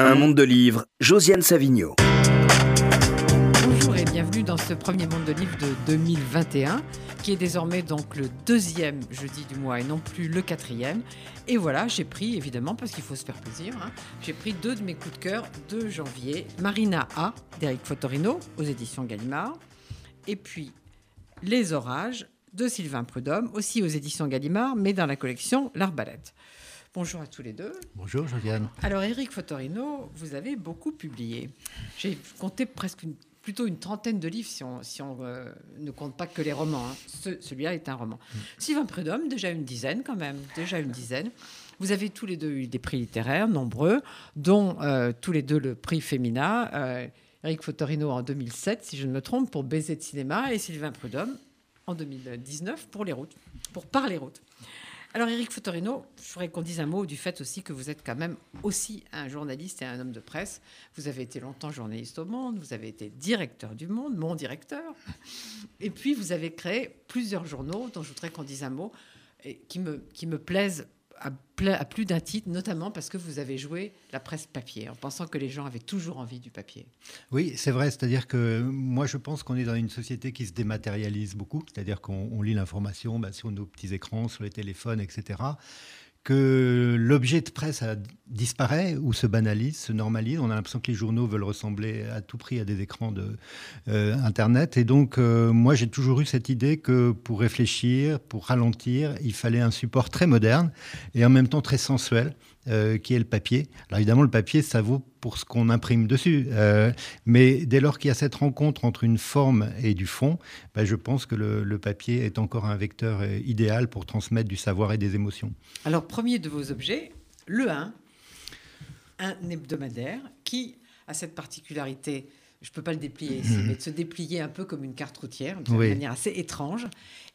Un monde de livres, Josiane Savigno. Bonjour et bienvenue dans ce premier monde de livres de 2021, qui est désormais donc le deuxième jeudi du mois et non plus le quatrième. Et voilà, j'ai pris, évidemment, parce qu'il faut se faire plaisir, hein, j'ai pris deux de mes coups de cœur de janvier. Marina A, d'Eric Fotorino, aux éditions Gallimard. Et puis Les Orages, de Sylvain Prudhomme, aussi aux éditions Gallimard, mais dans la collection L'Arbalète. Bonjour à tous les deux. Bonjour Josiane. Alors Eric Fotorino, vous avez beaucoup publié. J'ai compté presque une, plutôt une trentaine de livres si on, si on euh, ne compte pas que les romans. hein. Ce- Celui-là est un roman. Sylvain Prudhomme, déjà une dizaine quand même, déjà une dizaine. Vous avez tous les deux eu des prix littéraires nombreux, dont euh, tous les deux le prix Femina. Euh, Eric Fotorino en 2007, si je ne me trompe, pour Baiser de cinéma, et Sylvain Prudhomme en 2019 pour Les Routes, pour Par les Routes. Alors, Eric Fotorino, je voudrais qu'on dise un mot du fait aussi que vous êtes quand même aussi un journaliste et un homme de presse. Vous avez été longtemps journaliste au Monde, vous avez été directeur du Monde, mon directeur. Et puis, vous avez créé plusieurs journaux dont je voudrais qu'on dise un mot et qui me, qui me plaisent à, plus d'un titre, notamment parce que vous avez joué la presse papier, en pensant que les gens avaient toujours envie du papier. Oui, c'est vrai, c'est-à-dire que moi je pense qu'on est dans une société qui se dématérialise beaucoup, c'est-à-dire qu'on on lit l'information bah, sur nos petits écrans, sur les téléphones, etc. Que l'objet de presse a- disparaît ou se banalise, se normalise. On a l'impression que les journaux veulent ressembler à tout prix à des écrans de euh, Internet. Et donc, euh, moi, j'ai toujours eu cette idée que pour réfléchir, pour ralentir, il fallait un support très moderne et en même temps très sensuel, euh, qui est le papier. Alors évidemment, le papier, ça vaut pour ce qu'on imprime dessus. Mais dès lors qu'il y a cette rencontre entre une forme et du fond, ben, je pense que le, le papier est encore un vecteur idéal pour transmettre du savoir et des émotions. Alors, premier de vos objets, le 1, un hebdomadaire qui a cette particularité, je ne peux pas le déplier ici, mais de se déplier un peu comme une carte routière, Oui. manière assez étrange,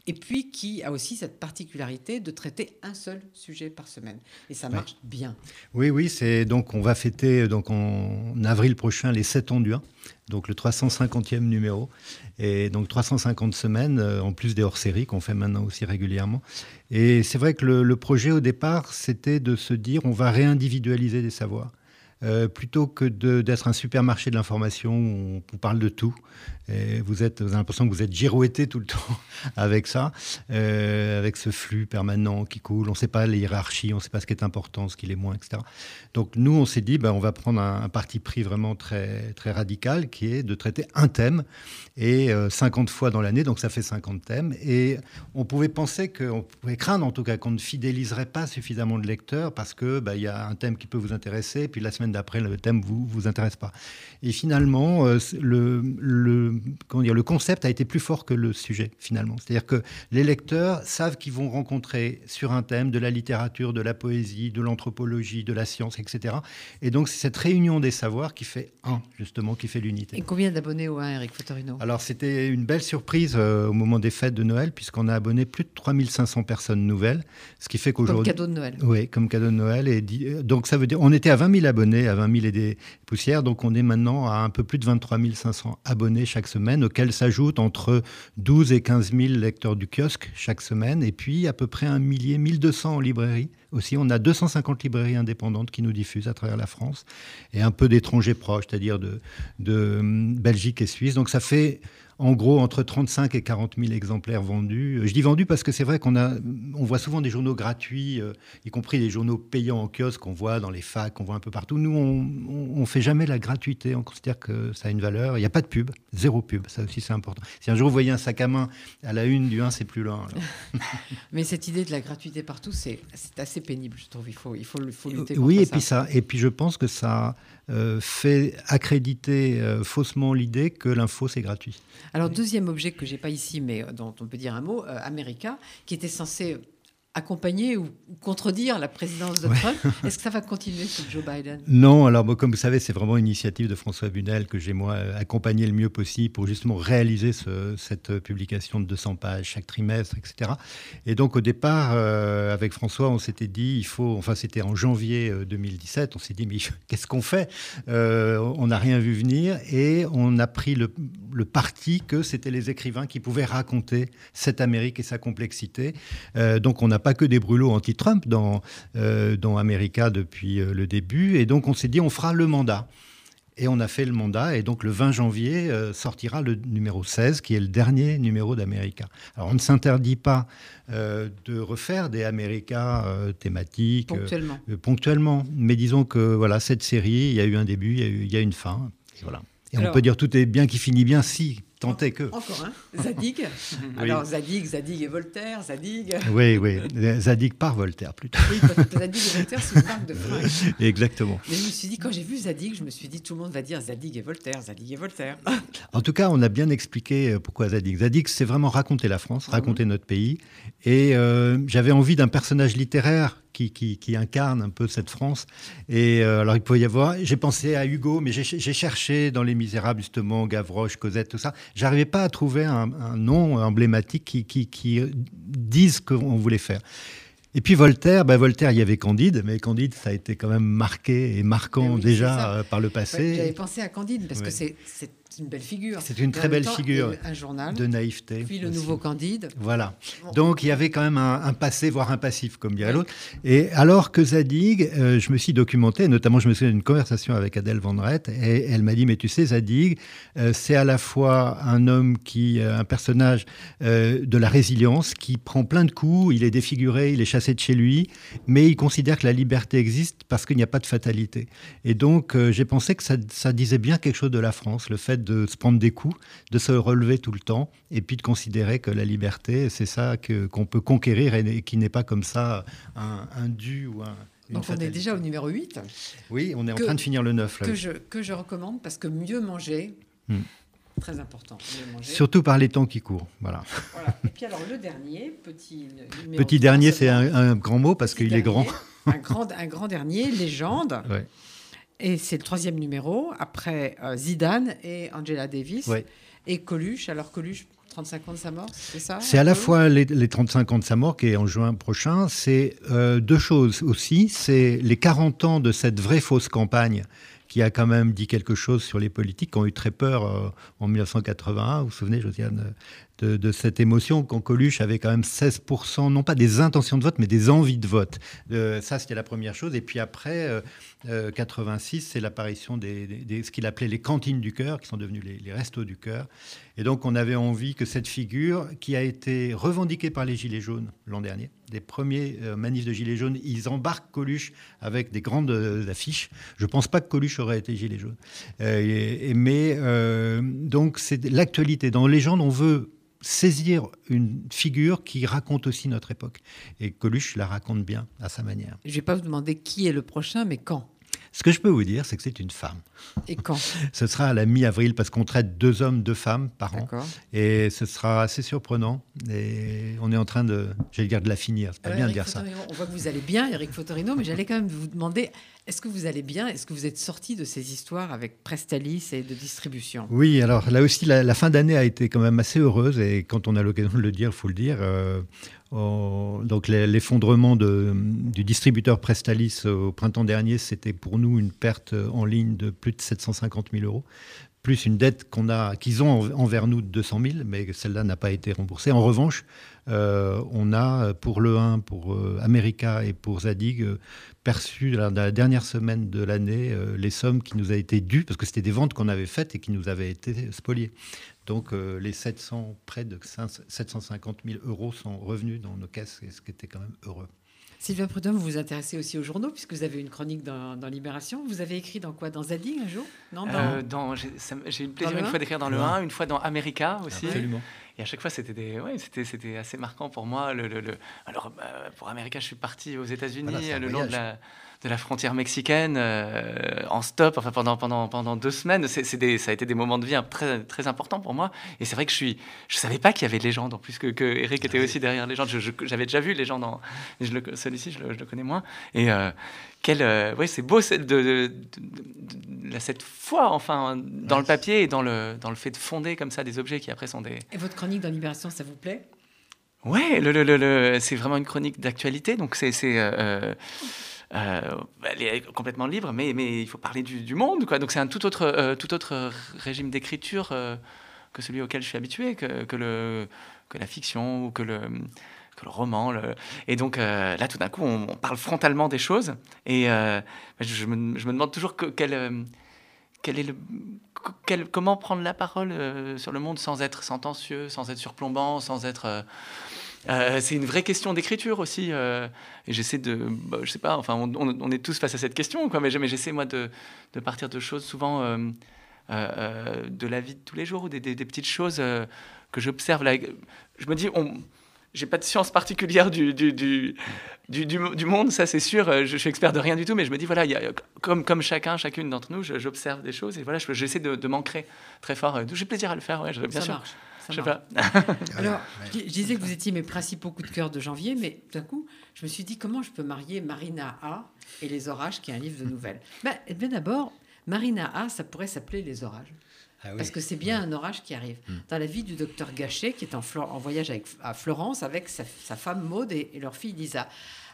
et puis qui a aussi cette particularité de traiter un seul sujet par semaine. Et ça marche bien. Oui, oui, c'est donc on va fêter donc en avril prochain les 7 ans du 1, donc le 350e numéro, et donc 350 semaines euh, en plus des hors-séries qu'on fait maintenant aussi régulièrement. Et c'est vrai que le, le projet au départ, c'était de se dire on va réindividualiser des savoirs. Euh, plutôt que d'être un supermarché de l'information où on vous parle de tout, vous, avez l'impression que vous êtes girouetté tout le temps avec ça, euh, avec ce flux permanent qui coule. On ne sait pas les hiérarchies, on ne sait pas ce qui est important, ce qui l'est moins, etc. Donc nous, on s'est dit, ben, on va prendre un, parti pris vraiment très, radical, qui est de traiter un thème, et euh, 50 fois dans l'année, donc ça fait 50 thèmes. Et on pouvait penser, que, on pouvait craindre en tout cas qu'on ne fidéliserait pas suffisamment de lecteurs, parce que ben, y a un thème qui peut vous intéresser, puis la semaine d'après, le thème vous, vous intéresse pas. Et finalement, euh, le, le, comment dire, le concept a été plus fort que le sujet, finalement. C'est-à-dire que les lecteurs savent qu'ils vont rencontrer sur un thème de la littérature, de la poésie, de l'anthropologie, de la science, etc. Et donc, c'est cette réunion des savoirs qui fait un, justement, qui fait l'unité. Et combien d'abonnés au 1, Eric Fotorino? Alors, c'était une belle surprise euh, au moment des fêtes de Noël, puisqu'on a abonné plus de 3500 personnes nouvelles, ce qui fait Comme qu'aujourd'hui... cadeau de Noël. Oui, comme cadeau de Noël. Et euh, donc, ça veut dire, on était à 20 000 abonnés, à 20 000 et des poussières. Donc, on est maintenant à un peu plus de 23 500 abonnés chaque semaine, auxquels s'ajoutent entre 12 et 15 000 lecteurs du kiosque chaque semaine. Et puis, à peu près un millier, 1200 en librairie. Aussi, on a 250 librairies indépendantes qui nous diffusent à travers la France et un peu d'étrangers proches, c'est-à-dire de, de hum, Belgique et Suisse. Donc, ça fait en gros entre 35 et 40 000 exemplaires vendus. Euh, Je dis vendus parce que c'est vrai qu'on a, on voit souvent des journaux gratuits, euh, y compris des journaux payants en kiosque qu'on voit dans les facs, qu'on voit un peu partout. Nous, on ne fait jamais la gratuité. On considère que ça a une valeur. Il n'y a pas de pub, zéro pub. Ça aussi, c'est important. Si un jour vous voyez un sac à main à la une du 1, c'est plus loin. Mais cette idée de la gratuité partout, c'est assez pénible, je trouve. Il faut, il faut, il faut lutter Oui, contre et puis ça, et puis je pense que ça euh, fait accréditer euh, faussement l'idée que l'info c'est gratuit. Alors, deuxième objet que j'ai pas ici, mais euh, dont on peut dire un mot, America, qui était censé accompagner ou contredire la présidence de Trump. Est-ce que ça va continuer sous Joe Biden? Non, alors comme vous savez, c'est vraiment une initiative de François Bunel que j'ai moi euh, accompagné le mieux possible pour justement réaliser ce- cette publication de 200 pages chaque trimestre, etc. Et donc au départ, euh, avec François, on s'était dit, il faut, enfin c'était en janvier euh, 2017, on s'est dit, mais qu'est-ce qu'on fait? Euh, On n'a rien vu venir et on a pris le, le parti que c'était les écrivains qui pouvaient raconter cette Amérique et sa complexité. Euh, donc on a pas que des brûlots anti-Trump dans, dans America depuis le début. Et donc, on s'est dit, on fera le mandat. Et on a fait le mandat, et donc le 20 janvier euh, sortira le numéro 16, qui est le dernier numéro d'América. Alors on ne s'interdit pas euh, de refaire des América euh, thématiques ponctuellement. ponctuellement. mais disons que voilà, cette série, il y a eu un début, il y a, eu, il y a une fin. Et voilà. Et on peut dire tout est bien qui finit bien si que. Encore un, Zadig. Alors Zadig, Zadig et Voltaire, Zadig. Oui, oui, Zadig par Voltaire plutôt. Oui, Zadig et Voltaire, c'est une marque de fringues. Exactement. Mais je me suis dit, quand j'ai vu Zadig, je me suis dit, tout le monde va dire Zadig et Voltaire, Zadig et Voltaire. En tout cas, on a bien expliqué euh, pourquoi Zadig. Zadig, c'est vraiment raconter la France, raconter notre pays. Et euh, j'avais envie d'un personnage littéraire qui, qui, incarne un peu cette France. Et euh, alors, il peut y avoir. J'ai pensé à Hugo, mais j'ai cherché dans Les Misérables, justement, Gavroche, Cosette, tout ça. J'arrivais pas à trouver un, nom emblématique qui, qui, qui dise ce qu'on voulait faire. Et puis Voltaire, ben Voltaire, il y avait Candide, mais Candide, ça a été quand même marqué et marquant déjà euh, par le passé. J'avais pensé à Candide parce que c'est une belle figure. C'est une très belle figure. Un journal. De naïveté. Puis le nouveau Candide. Voilà. Donc il y avait quand même un, passé, voire un passif, comme dirait l'autre. Et alors que Zadig, euh, je me suis documenté, notamment je me souviens d'une conversation avec Adèle Van et elle m'a dit, mais tu sais, Zadig, euh, c'est à la fois un homme qui, euh, un personnage de la résilience, qui prend plein de coups, il est défiguré, il est chassé de chez lui, mais il considère que la liberté existe parce qu'il n'y a pas de fatalité. Et donc j'ai pensé que ça, ça disait bien quelque chose de la France, le fait de se prendre des coups, de se relever tout le temps, et puis de considérer que la liberté, c'est ça qu'on peut conquérir et, qui n'est pas comme ça un, dû ou un... Donc on est déjà au numéro 8. Oui, on est en train de finir le 9. Que, je, que je recommande parce que mieux manger, hmm. très important. Surtout par les temps qui courent. Voilà. Et puis alors le dernier, petit. Petit dernier, c'est un, grand mot parce qu'il est grand. un, grand. Un grand dernier, légende. Ouais. Et c'est le troisième numéro, après euh, Zidane et Angela Davis. Et Coluche. Alors Coluche, 35 ans de sa mort, c'est ça C'est à la fois les, 35 ans de sa mort, qui est en juin prochain. C'est euh, deux choses aussi. C'est les 40 ans de cette vraie fausse campagne qui a quand même dit quelque chose sur les politiques qui ont eu très peur euh, en 1981. Vous vous souvenez, Josiane, de, cette émotion quand Coluche avait quand même 16%, non pas des intentions de vote, mais des envies de vote. ça, c'était la première chose. Et puis après, 86, euh, c'est l'apparition des, ce qu'il appelait les cantines du cœur, qui sont devenues les, restos du cœur. Et donc, on avait envie que cette figure, qui a été revendiquée par les Gilets jaunes l'an dernier, des premiers euh, manifs de Gilets jaunes, ils embarquent Coluche avec des grandes euh, affiches. Je ne pense pas que Coluche aurait été Gilet jaune. mais donc, c'est l'actualité. Dans Légende, on veut saisir une figure qui raconte aussi notre époque. Et Coluche la raconte bien à sa manière. Je ne vais pas vous demander qui est le prochain, mais quand? Ce que je peux vous dire, c'est que c'est une femme. Et quand? Ce sera à la mi-avril parce qu'on traite deux hommes, deux femmes par an. Et ce sera assez surprenant. Et on est en train de, j'allais dire de la finir. C'est pas bien de dire ça. On voit que vous allez bien, Eric Fotorino, mais j'allais quand même vous demander est-ce que vous allez bien? Est-ce que vous êtes sorti de ces histoires avec Prestalis et de distribution? Oui, alors là aussi, la, fin d'année a été quand même assez heureuse. Et quand on a l'occasion de le dire, il faut le dire. Euh, donc l'effondrement du distributeur Prestalis au printemps dernier, c'était pour nous une perte en ligne de plus de 750 000 euros plus une dette qu'on a, qu'ils ont envers nous de 200 000, mais celle-là n'a pas été remboursée. En revanche, euh, on a pour le 1, pour euh, America et pour Zadig euh, perçu dans la, dernière semaine de l'année les sommes qui nous a été dues, parce que c'était des ventes qu'on avait faites et qui nous avaient été spoliées. Donc les 700, près de 750 000 euros sont revenus dans nos caisses, ce qui était quand même heureux. Sylvain Prudhomme, vous vous intéressez aussi aux journaux, puisque vous avez une chronique dans, Libération. Vous avez écrit dans quoi? Dans Zadig un jour? Non, dans... J'ai eu le plaisir une fois d'écrire dans le 1, une fois dans America aussi. Absolument. Et à chaque fois, c'était des, ouais, c'était, c'était assez marquant pour moi. Le, le, Alors, bah, pour America, je suis parti aux États-Unis le long de la, de la frontière mexicaine euh, en stop, enfin pendant pendant pendant deux semaines. C'est, des, ça a été des moments de vie très très importants pour moi. Et c'est vrai que je suis, je savais pas qu'il y avait Légende en plus que, que Eric était aussi derrière Légende. Je, j'avais déjà vu Légende, en, mais je le, celui-ci, je le, je le connais moins. Et euh, quel, euh, ouais, c'est beau de, de, de, cette foi, enfin, dans le papier et dans le, dans le fait de fonder comme ça des objets qui après sont des. Et votre chronique dans Libération, ça vous plaît? Ouais, le, le, le, c'est vraiment une chronique d'actualité, donc c'est. c'est euh, euh, elle est complètement libre, mais, mais il faut parler du, du monde, quoi. Donc c'est un tout autre, tout autre régime d'écriture que celui auquel je suis habitué, que, que, le, que la fiction ou que le le roman. Et donc là, tout d'un coup, on, parle frontalement des choses. Et je, me, je, me, demande toujours que, quel, quel est le, quel, comment prendre la parole sur le monde sans être sentencieux, sans être surplombant, sans être euh, c'est une vraie question d'écriture aussi. Euh, et j'essaie de, bah, je sais pas, enfin, on, est tous face à cette question, quoi, mais, j'essaie moi de, partir de choses souvent euh, de la vie de tous les jours ou des, petites choses que j'observe. Je me dis, on, j'ai pas de science particulière du, du, du, du, monde, ça c'est sûr. Je, je, suis expert de rien du tout, mais je me dis, voilà, y a, comme, comme chacun, chacune d'entre nous, j'observe des choses et voilà, j'essaie de, de m'ancrer très fort. J'ai plaisir à le faire, ouais, bien sûr. Marche. Je sais pas. Alors, je disais que vous étiez mes principaux coups de cœur de janvier, mais d'un coup, je me suis dit comment je peux marier Marina A et Les Orages, qui est un livre de nouvelles? Ben, eh bien d'abord, Marina A, ça pourrait s'appeler Les Orages. Ah Parce que c'est bien un orage qui arrive. Hmm. Dans la vie du docteur Gachet, qui est en, en voyage avec, à Florence avec sa, femme Maude et, leur fille Lisa.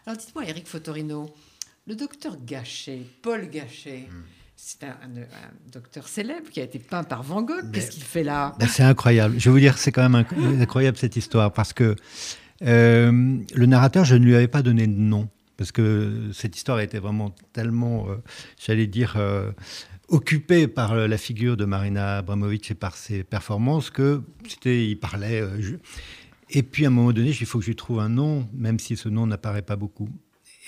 Alors dites-moi, Eric Fotorino, le docteur Gachet, Paul Gachet, hmm. C'est un, docteur célèbre qui a été peint par Van Gogh. Qu'est-ce qu'il fait là? ben, C'est incroyable. Je vais vous dire, c'est quand même incroyable cette histoire parce que euh, le narrateur, je ne lui avais pas donné de nom parce que cette histoire était vraiment tellement, euh, j'allais dire, euh, occupée par la figure de Marina Abramovic et par ses performances que c'était, il parlait. Et puis à un moment donné, il faut que je lui trouve un nom, même si ce nom n'apparaît pas beaucoup.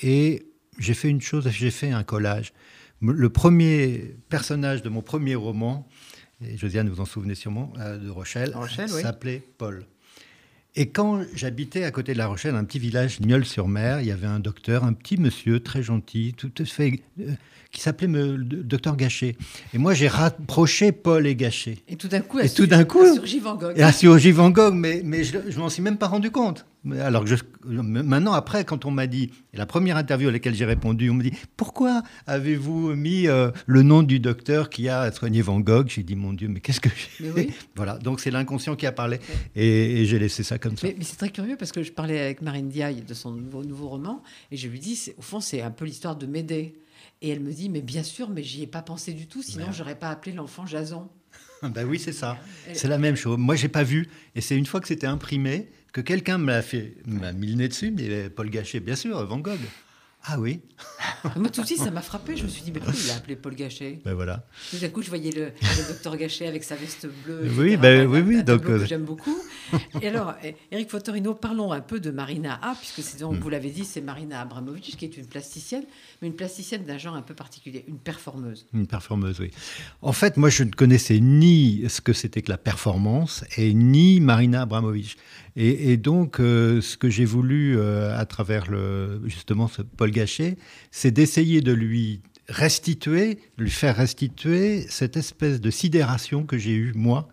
Et j'ai fait une chose, j'ai fait un collage le premier personnage de mon premier roman, et Josiane, vous en souvenez sûrement, euh, de Rochelle, s'appelait Paul. Et quand j'habitais à côté de La Rochelle, un petit village, Nieul-sur-Mer, il y avait un docteur, un petit monsieur très gentil, tout à fait euh, qui s'appelait le docteur Gachet. Et moi, j'ai rapproché Paul et Gachet. Et tout d'un coup, et tout d'un coup, surgi Van Gogh. Et a surgi Van Gogh, mais, mais je ne m'en suis même pas rendu compte. Alors que je, maintenant, après, quand on m'a dit, et la première interview à laquelle j'ai répondu, on me dit Pourquoi avez-vous mis euh, le nom du docteur qui a soigné Van Gogh? J'ai dit Mon Dieu, mais qu'est-ce que j'ai oui. Voilà, donc c'est l'inconscient qui a parlé. Et, j'ai laissé ça comme ça. Mais, c'est très curieux parce que je parlais avec Marine Diaye de son nouveau, nouveau roman, et je lui dis Au fond, c'est un peu l'histoire de Médée. Et elle me dit, mais bien sûr, mais j'y ai pas pensé du tout, sinon j'aurais pas appelé l'enfant Jason. ben oui, c'est ça. C'est la même chose. Moi, j'ai pas vu. Et c'est une fois que c'était imprimé que quelqu'un me l'a fait, m'a mis le nez dessus. Mais Paul Gachet, bien sûr, Van Gogh. Ah oui Moi, tout de suite, ça m'a frappé. Je me suis dit, mais pourquoi il a appelé Paul Gachet? Ben voilà. Tout d'un coup, je voyais le, docteur Gachet avec sa veste bleue. Oui, ben, oui, oui. donc, euh, j'aime beaucoup. Et alors, Eric Fotorino, parlons un peu de Marina A, puisque c'est donc, hmm. vous l'avez dit, c'est Marina Abramovic, qui est une plasticienne, mais une plasticienne d'un genre un peu particulier, une performeuse. Une performeuse, oui. En fait, moi, je ne connaissais ni ce que c'était que la performance, et ni Marina Abramovic. Et, donc, euh, ce que j'ai voulu, euh, à travers le, justement ce Paul Gachet, c'est d'essayer de lui restituer, lui faire restituer cette espèce de sidération que j'ai eue, moi,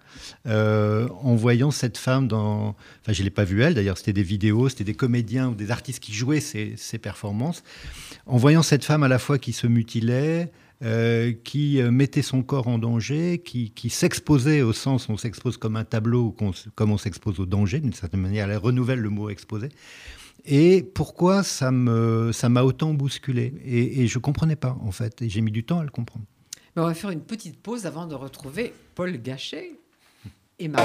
euh, en voyant cette femme dans... Enfin, je ne l'ai pas vue elle, d'ailleurs, c'était des vidéos, c'était des comédiens ou des artistes qui jouaient ces, ces performances. En voyant cette femme à la fois qui se mutilait, euh, qui euh, mettait son corps en danger, qui, s'exposait au sens, on s'expose comme un tableau, comme on s'expose au danger, d'une certaine manière, elle renouvelle le mot exposé. Et pourquoi ça m'a ça autant bousculé? Et, je ne comprenais pas, en fait, et j'ai mis du temps à le comprendre. on va faire une petite pause avant de retrouver Paul Gachet et Marie.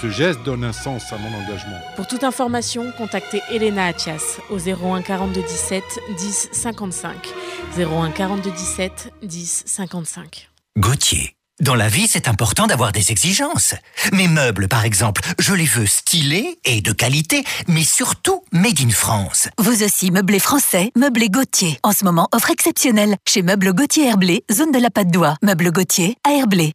Ce geste donne un sens à mon engagement. Pour toute information, contactez Elena Atias au 01 42 17 10 55. 01 42 17 10 55. Gauthier. Dans la vie, c'est important d'avoir des exigences. Mes meubles, par exemple, je les veux stylés et de qualité, mais surtout made in France. Vous aussi, meublés français, meublés Gauthier. En ce moment, offre exceptionnelle chez Meubles Gauthier Herblé, zone de la Patte d'Oie. Meubles Gauthier à Herblé.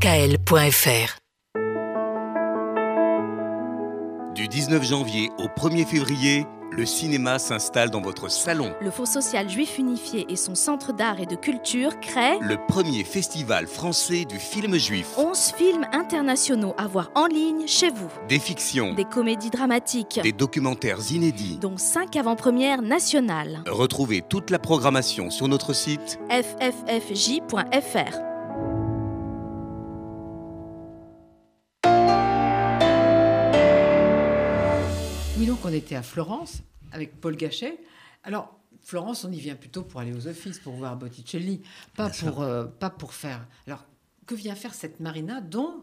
kkl.fr. Du 19 janvier au 1er février, le cinéma s'installe dans votre salon. Le Fonds social juif unifié et son centre d'art et de culture créent le premier festival français du film juif. 11 films internationaux à voir en ligne chez vous. Des fictions, des comédies dramatiques, des documentaires inédits, dont 5 avant-premières nationales. Retrouvez toute la programmation sur notre site fffj.fr. Oui, donc on était à Florence avec Paul Gachet. Alors, Florence, on y vient plutôt pour aller aux offices, pour voir Botticelli, pas, pour, euh, pas pour faire. Alors, que vient faire cette Marina dont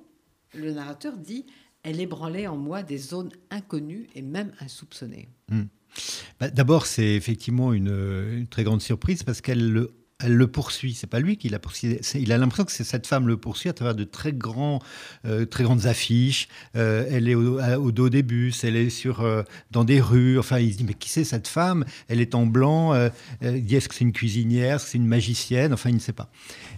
le narrateur dit elle ébranlait en moi des zones inconnues et même insoupçonnées hmm. bah, D'abord, c'est effectivement une, une, très grande surprise parce qu'elle le elle le poursuit. C'est pas lui qui la poursuit. Il a l'impression que c'est cette femme le poursuit à travers de très grands, euh, très grandes affiches. Euh, elle est au, dos des bus. Elle est sur euh, dans des rues. Enfin, il se dit mais qui c'est cette femme? Elle est en blanc. il est-ce que c'est une cuisinière? C'est une magicienne? Enfin, il ne sait pas.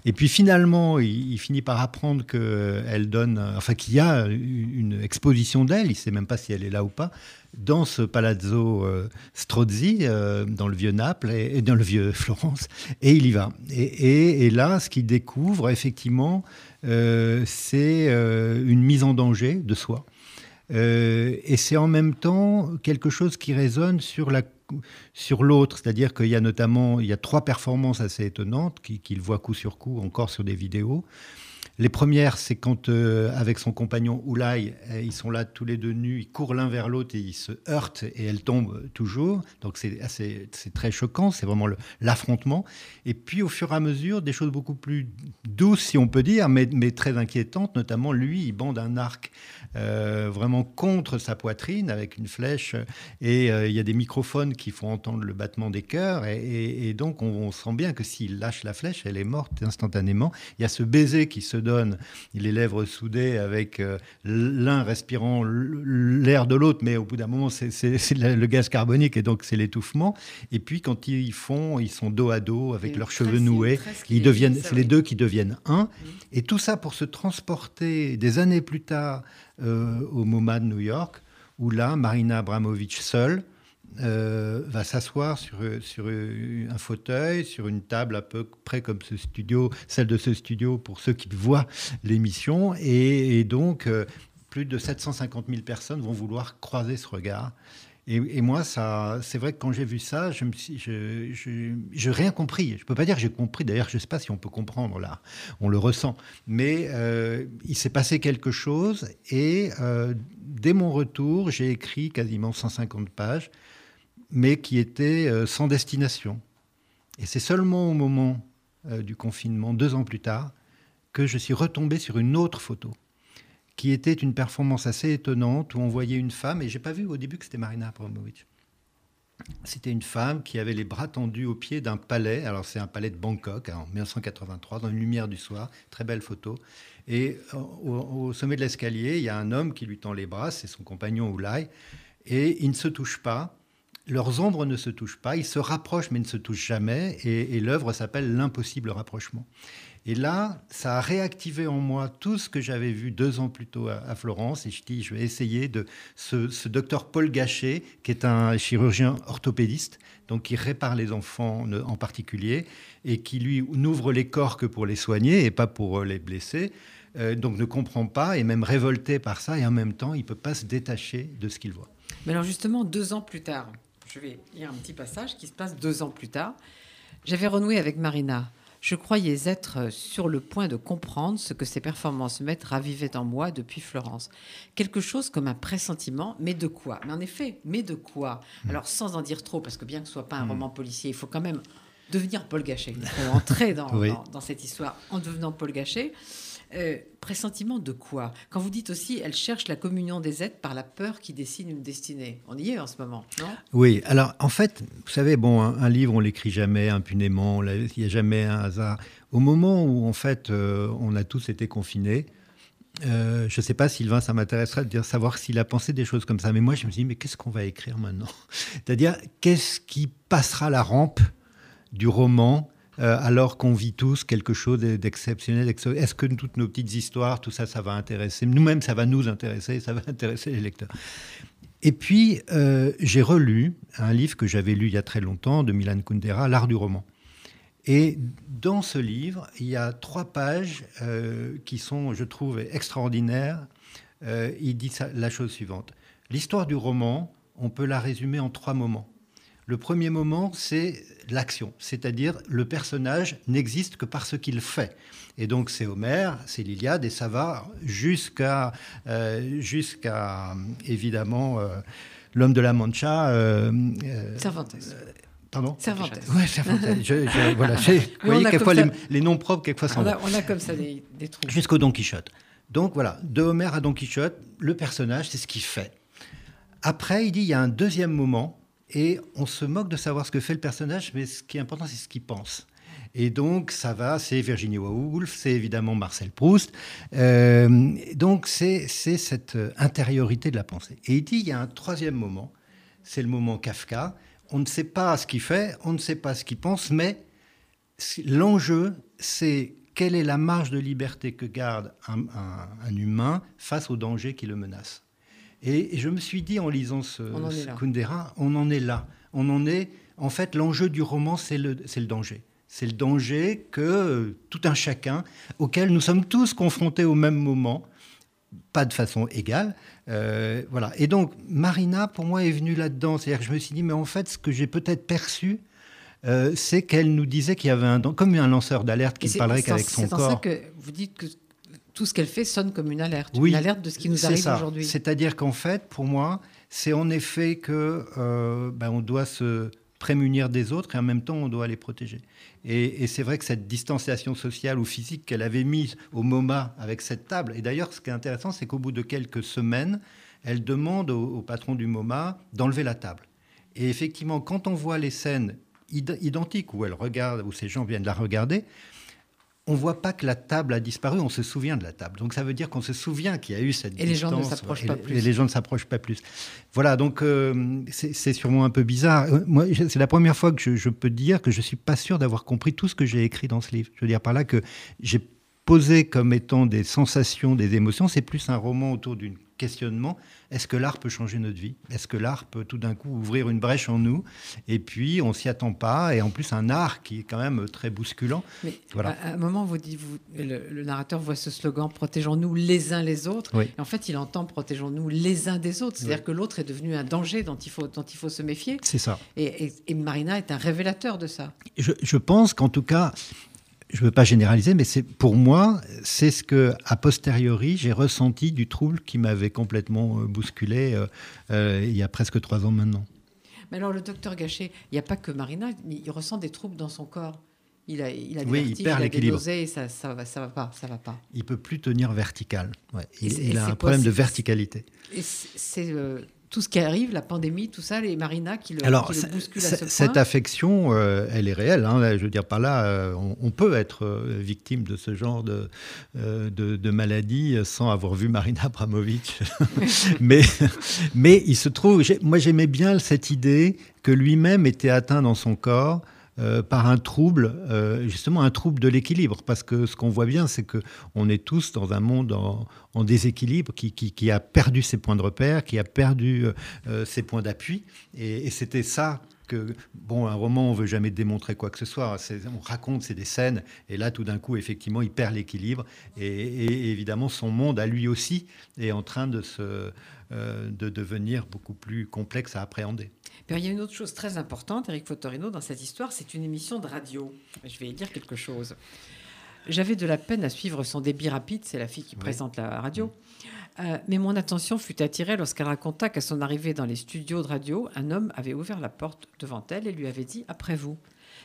Et puis finalement, il, finit par apprendre que elle donne, enfin qu'il y a une exposition d'elle. Il sait même pas si elle est là ou pas dans ce palazzo euh, Strozzi, euh, dans le vieux Naples et, dans le vieux Florence, et il y va. Et, là, ce qu'il découvre, effectivement, euh, c'est une mise en danger de soi. et c'est en même temps quelque chose qui résonne sur la sur l'autre, c'est-à-dire qu'il y a notamment il y a trois performances assez étonnantes qu'il voit coup sur coup encore sur des vidéos. Les premières, c'est quand, euh, avec son compagnon Oulai, euh, ils sont là tous les deux nus, ils courent l'un vers l'autre et ils se heurtent et elle tombe toujours. Donc c'est c'est très choquant, c'est vraiment l'affrontement. Et puis au fur et à mesure, des choses beaucoup plus douces, si on peut dire, mais, très inquiétantes. Notamment, lui, il bande un arc euh, vraiment contre sa poitrine avec une flèche. Et il y a des microphones qui font entendre le battement des cœurs. Et, donc on, on, sent bien que s'il lâche la flèche, elle est morte instantanément. Il y a ce baiser qui se donne les lèvres soudées avec euh, l'un respirant l'air de l'autre, mais au bout d'un moment, c'est le gaz carbonique et donc c'est l'étouffement. Et puis quand ils font, ils sont dos à dos avec leurs cheveux noués, ils deviennent, c'est les deux qui deviennent un. Et tout ça pour se transporter des années plus tard euh, au MoMA de New York, où là, Marina Abramovic seule, euh, va s'asseoir sur, un fauteuil, sur une table à peu près comme ce studio, celle de ce studio pour ceux qui voient l'émission. Et, donc, euh, plus de 750 000 personnes vont vouloir croiser ce regard. Et, moi, c'est vrai que quand j'ai vu ça, je je, rien compris. Je peux pas dire que j'ai compris. D'ailleurs, je ne sais pas si on peut comprendre là. On le ressent. Mais euh, il s'est passé quelque chose. Et dès mon retour, j'ai écrit quasiment 150 pages mais qui était euh, sans destination. Et c'est seulement au moment euh, du confinement, deux ans plus tard, que je suis retombé sur une autre photo, qui était une performance assez étonnante, où on voyait une femme, et j'ai pas vu au début que c'était Marina Abramovic. C'était une femme qui avait les bras tendus au pied d'un palais. Alors c'est un palais de Bangkok hein, en 1983, dans une lumière du soir, très belle photo. Et euh, au, sommet de l'escalier, il y a un homme qui lui tend les bras, c'est son compagnon Oulai, et il ne se touche pas leurs ombres ne se touchent pas, ils se rapprochent mais ne se touchent jamais, et, l'œuvre s'appelle L'impossible rapprochement. Et là, ça a réactivé en moi tout ce que j'avais vu deux ans plus tôt à, Florence, et je dis, je vais essayer de... Ce, docteur Paul Gachet, qui est un chirurgien orthopédiste, donc qui répare les enfants en particulier, et qui lui n'ouvre les corps que pour les soigner et pas pour les blesser, euh, donc ne comprend pas, et même révolté par ça, et en même temps, il ne peut pas se détacher de ce qu'il voit. Mais alors justement, deux ans plus tard, je vais lire un petit passage qui se passe deux ans plus tard. J'avais renoué avec Marina. Je croyais être sur le point de comprendre ce que ces performances maîtres ravivaient en moi depuis Florence. Quelque chose comme un pressentiment, mais de quoi? Mais en effet, mais de quoi? Hmm. Alors sans en dire trop, parce que bien que ce soit pas un hmm. roman policier, il faut quand même devenir Paul Gachet. Il faut entrer dans, dans, cette histoire en devenant Paul Gachet. Euh, pressentiment de quoi? Quand vous dites aussi, elle cherche la communion des êtres par la peur qui dessine une destinée. On y est en ce moment, non? Oui, alors en fait, vous savez, bon, un, livre, on l'écrit jamais impunément, il n'y a jamais un hasard. Au moment où, en fait, euh, on a tous été confinés, euh, je ne sais pas, Sylvain, ça m'intéresserait de dire, savoir s'il a pensé des choses comme ça. Mais moi, je me suis dit, mais qu'est-ce qu'on va écrire maintenant? C'est-à-dire, qu'est-ce qui passera la rampe du roman euh, alors qu'on vit tous quelque chose d'exceptionnel Est-ce que toutes nos petites histoires, tout ça, ça va intéresser? Nous-mêmes, ça va nous intéresser, ça va intéresser les lecteurs. Et puis, euh, j'ai relu un livre que j'avais lu il y a très longtemps de Milan Kundera, L'art du roman. Et dans ce livre, il y a trois pages euh, qui sont, je trouve, extraordinaires. il dit la chose suivante. L'histoire du roman, on peut la résumer en trois moments. Le premier moment, c'est l'action, c'est-à-dire le personnage n'existe que par ce qu'il fait. Et donc c'est Homère, c'est l'Iliade, et ça va jusqu'à, euh, jusqu'à évidemment, euh, l'homme de la Mancha. Euh, Cervantes. Pardon Cervantes. Oui, Cervantes. voilà, vous voyez, quelquefois, les, noms propres, quelquefois, sont on a, comme ça des, des trous. Jusqu'au Don Quichotte. Donc voilà, de Homère à Don Quichotte, le personnage, c'est ce qu'il fait. Après, il dit, il y a un deuxième moment et on se moque de savoir ce que fait le personnage, mais ce qui est important, c'est ce qu'il pense. Et donc, ça va, c'est Virginie Woolf, c'est évidemment Marcel Proust. Euh, donc, c'est cette intériorité de la pensée. Et il dit, il y a un troisième moment, c'est le moment Kafka. On ne sait pas ce qu'il fait, on ne sait pas ce qu'il pense, mais l'enjeu, c'est quelle est la marge de liberté que garde un humain face au danger qui le menace. Et, je me suis dit en lisant ce, Kundera, on en est là. On en est. En fait, l'enjeu du roman, c'est le, le danger. C'est le danger que euh, tout un chacun, auquel nous sommes tous confrontés au même moment, pas de façon égale. Euh, voilà. Et donc, Marina, pour moi, est venue là-dedans. C'est-à-dire que je me suis dit, mais en fait, ce que j'ai peut-être perçu, euh, c'est qu'elle nous disait qu'il y avait un, comme un lanceur d'alerte qui ne parlerait qu'avec son corps. C'est ça que vous dites que tout ce qu'elle fait sonne comme une alerte, une alerte de ce qui nous arrive aujourd'hui. C'est-à-dire qu'en fait, pour moi, c'est en effet que euh, ben, on doit se prémunir des autres et en même temps on doit les protéger. Et, c'est vrai que cette distanciation sociale ou physique qu'elle avait mise au MoMA avec cette table, et d'ailleurs ce qui est intéressant, c'est qu'au bout de quelques semaines, elle demande au, patron du MoMA d'enlever la table. Et effectivement, quand on voit les scènes identiques où elle regarde, où ces gens viennent la regarder, on voit pas que la table a disparu, on se souvient de la table. Donc ça veut dire qu'on se souvient qu'il y a eu cette et distance. Les gens ne s'approchent pas plus. Et les gens ne s'approchent pas plus. Voilà, donc euh, c'est sûrement un peu bizarre. Euh, moi, c'est la première fois que je, je, peux dire que je suis pas sûr d'avoir compris tout ce que j'ai écrit dans ce livre. Je veux dire par là que j'ai posé comme étant des sensations, des émotions. C'est plus un roman autour d'une questionnement. Est-ce que l'art peut changer notre vie? Est-ce que l'art peut tout d'un coup ouvrir une brèche en nous? Et puis, on s'y attend pas. Et en plus, un art qui est quand même très bousculant. Mais voilà. à un moment, vous dites, vous, le, narrateur voit ce slogan Protégeons-nous les uns les autres. Et en fait, il entend Protégeons-nous les uns des autres. C'est-à-dire que l'autre est devenu un danger dont il faut, dont il faut se méfier. C'est ça. Et, Marina est un révélateur de ça. Je, je pense qu'en tout cas, je ne veux pas généraliser, mais c'est pour moi, c'est ce que, a posteriori, j'ai ressenti du trouble qui m'avait complètement euh, bousculé euh, euh, il y a presque trois ans maintenant. Mais alors, le docteur Gachet, il n'y a pas que Marina, mais il ressent des troubles dans son corps. Il a, il a des oui, il perd l'équilibre. Ça, ça va, ça va pas, ça va pas. Il peut plus tenir vertical. Il, a un problème de verticalité. Et c'est tout ce qui arrive, la pandémie, tout ça, les marinas qui le, Alors, qui le bousculent à ce point. Cette affection, euh, elle est réelle. Hein. je veux dire, par là, euh, on, peut être euh, victime de ce genre de, de, maladie sans avoir vu Marina Abramovic. mais, mais il se trouve, moi j'aimais bien cette idée que lui-même était atteint dans son corps euh, par un trouble, euh, justement un trouble de l'équilibre, parce que ce qu'on voit bien, c'est que on est tous dans un monde en, déséquilibre, qui, a perdu ses points de repère, qui a perdu euh, ses points d'appui, et, c'était ça que, bon, un roman, on veut jamais démontrer quoi que ce soit. On raconte, c'est des scènes, et là, tout d'un coup, effectivement, il perd l'équilibre, et, évidemment, son monde, à lui aussi, est en train de, se, de devenir beaucoup plus complexe à appréhender il y a une autre chose très importante, Eric Fotorino, dans cette histoire, c'est une émission de radio. Je vais y dire quelque chose. J'avais de la peine à suivre son débit rapide, c'est la fille qui présente la radio. Euh, mais mon attention fut attirée lorsqu'elle raconta qu'à son arrivée dans les studios de radio, un homme avait ouvert la porte devant elle et lui avait dit Après vous.